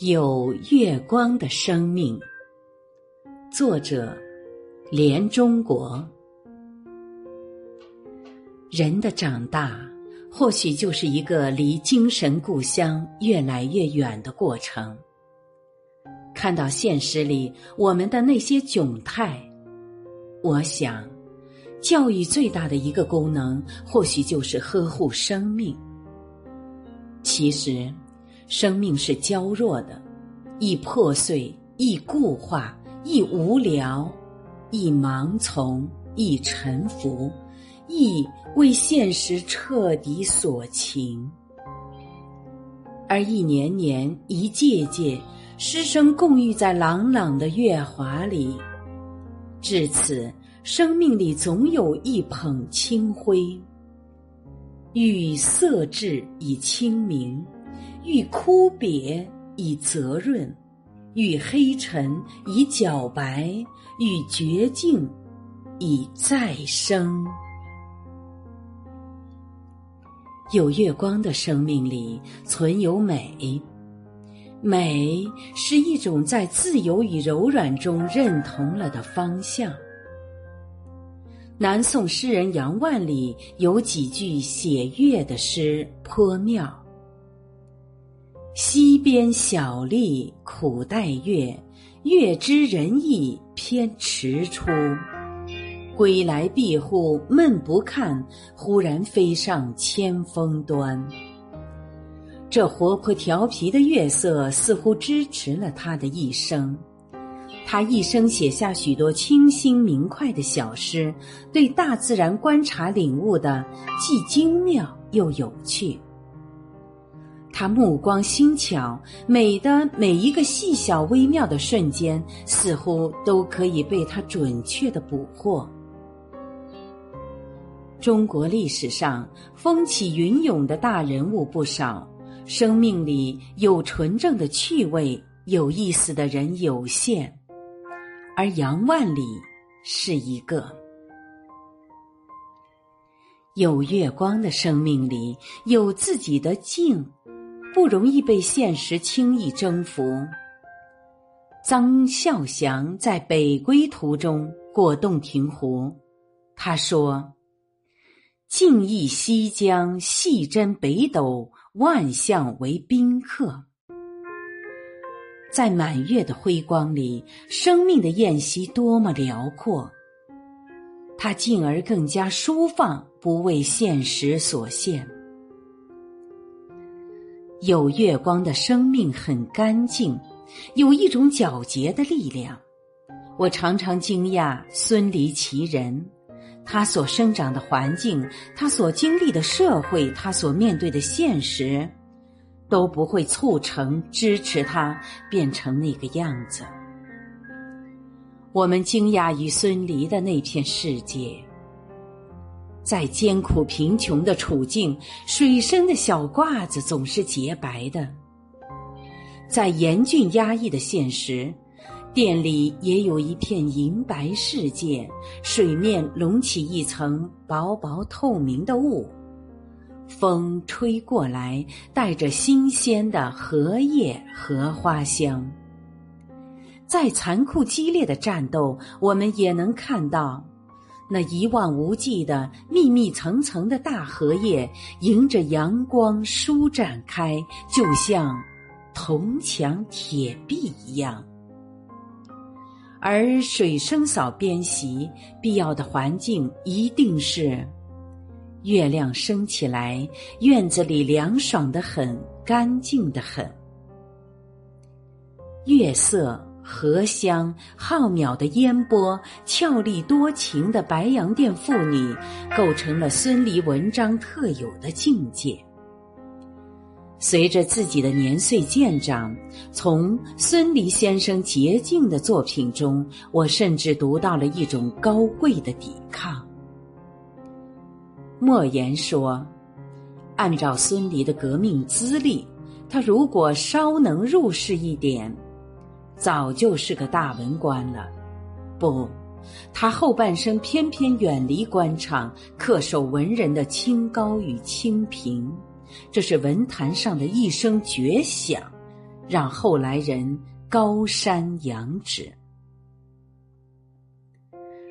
有月光的生命，作者连中国。人的长大，或许就是一个离精神故乡越来越远的过程。看到现实里我们的那些窘态，我想，教育最大的一个功能，或许就是呵护生命。其实。生命是娇弱的，易破碎，易固化，易无聊，易盲从，易沉浮，易为现实彻底所情。而一年年，一届届，师生共浴在朗朗的月华里，至此，生命里总有一捧清辉，欲色质以清明。欲枯瘪以泽润，欲黑沉以皎白，欲绝境以再生。有月光的生命里存有美，美是一种在自由与柔软中认同了的方向。南宋诗人杨万里有几句写月的诗颇妙。溪边小吏苦待月，月知人意偏迟出。归来闭户闷不看，忽然飞上千峰端。这活泼调皮的月色似乎支持了他的一生。他一生写下许多清新明快的小诗，对大自然观察领悟的既精妙又有趣。他目光精巧，美的每一个细小微妙的瞬间，似乎都可以被他准确的捕获。中国历史上风起云涌的大人物不少，生命里有纯正的趣味、有意思的人有限，而杨万里是一个。有月光的生命里有自己的静。不容易被现实轻易征服。张孝祥在北归途中过洞庭湖，他说：“静忆西江，细斟北斗，万象为宾客。”在满月的辉光里，生命的宴席多么辽阔！他进而更加舒放，不为现实所限。有月光的生命很干净，有一种皎洁的力量。我常常惊讶孙离其人，他所生长的环境，他所经历的社会，他所面对的现实，都不会促成支持他变成那个样子。我们惊讶于孙离的那片世界。在艰苦贫穷的处境，水深的小褂子总是洁白的；在严峻压抑的现实，店里也有一片银白世界，水面隆起一层薄薄透明的雾，风吹过来，带着新鲜的荷叶荷花香。在残酷激烈的战斗，我们也能看到。那一望无际的密密层层的大荷叶，迎着阳光舒展开，就像铜墙铁壁一样。而水生嫂编席必要的环境，一定是月亮升起来，院子里凉爽的很，干净的很，月色。荷香浩渺的烟波，俏丽多情的白洋淀妇女，构成了孙犁文章特有的境界。随着自己的年岁渐长，从孙犁先生洁净的作品中，我甚至读到了一种高贵的抵抗。莫言说：“按照孙犁的革命资历，他如果稍能入世一点。”早就是个大文官了，不，他后半生偏偏远离官场，恪守文人的清高与清贫，这是文坛上的一声绝响，让后来人高山仰止。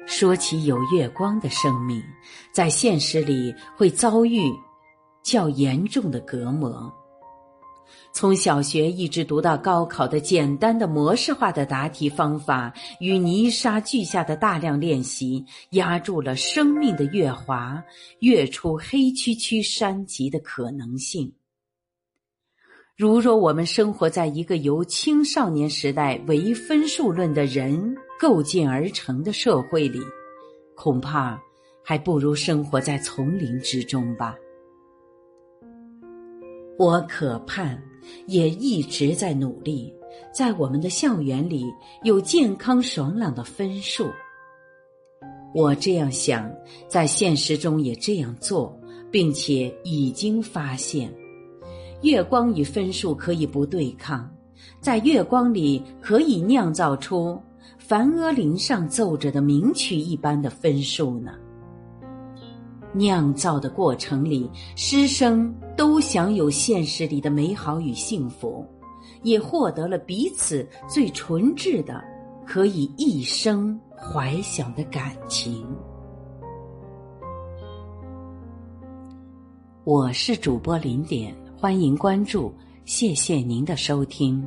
说起有月光的生命，在现实里会遭遇较严重的隔膜。从小学一直读到高考的简单的模式化的答题方法与泥沙俱下的大量练习，压住了生命的月华跃出黑黢黢山脊的可能性。如若我们生活在一个由青少年时代唯分数论的人构建而成的社会里，恐怕还不如生活在丛林之中吧。我渴盼，也一直在努力，在我们的校园里有健康爽朗的分数。我这样想，在现实中也这样做，并且已经发现。月光与分数可以不对抗，在月光里可以酿造出梵阿林上奏着的名曲一般的分数呢。酿造的过程里，师生都享有现实里的美好与幸福，也获得了彼此最纯挚的、可以一生怀想的感情。我是主播林点。欢迎关注，谢谢您的收听。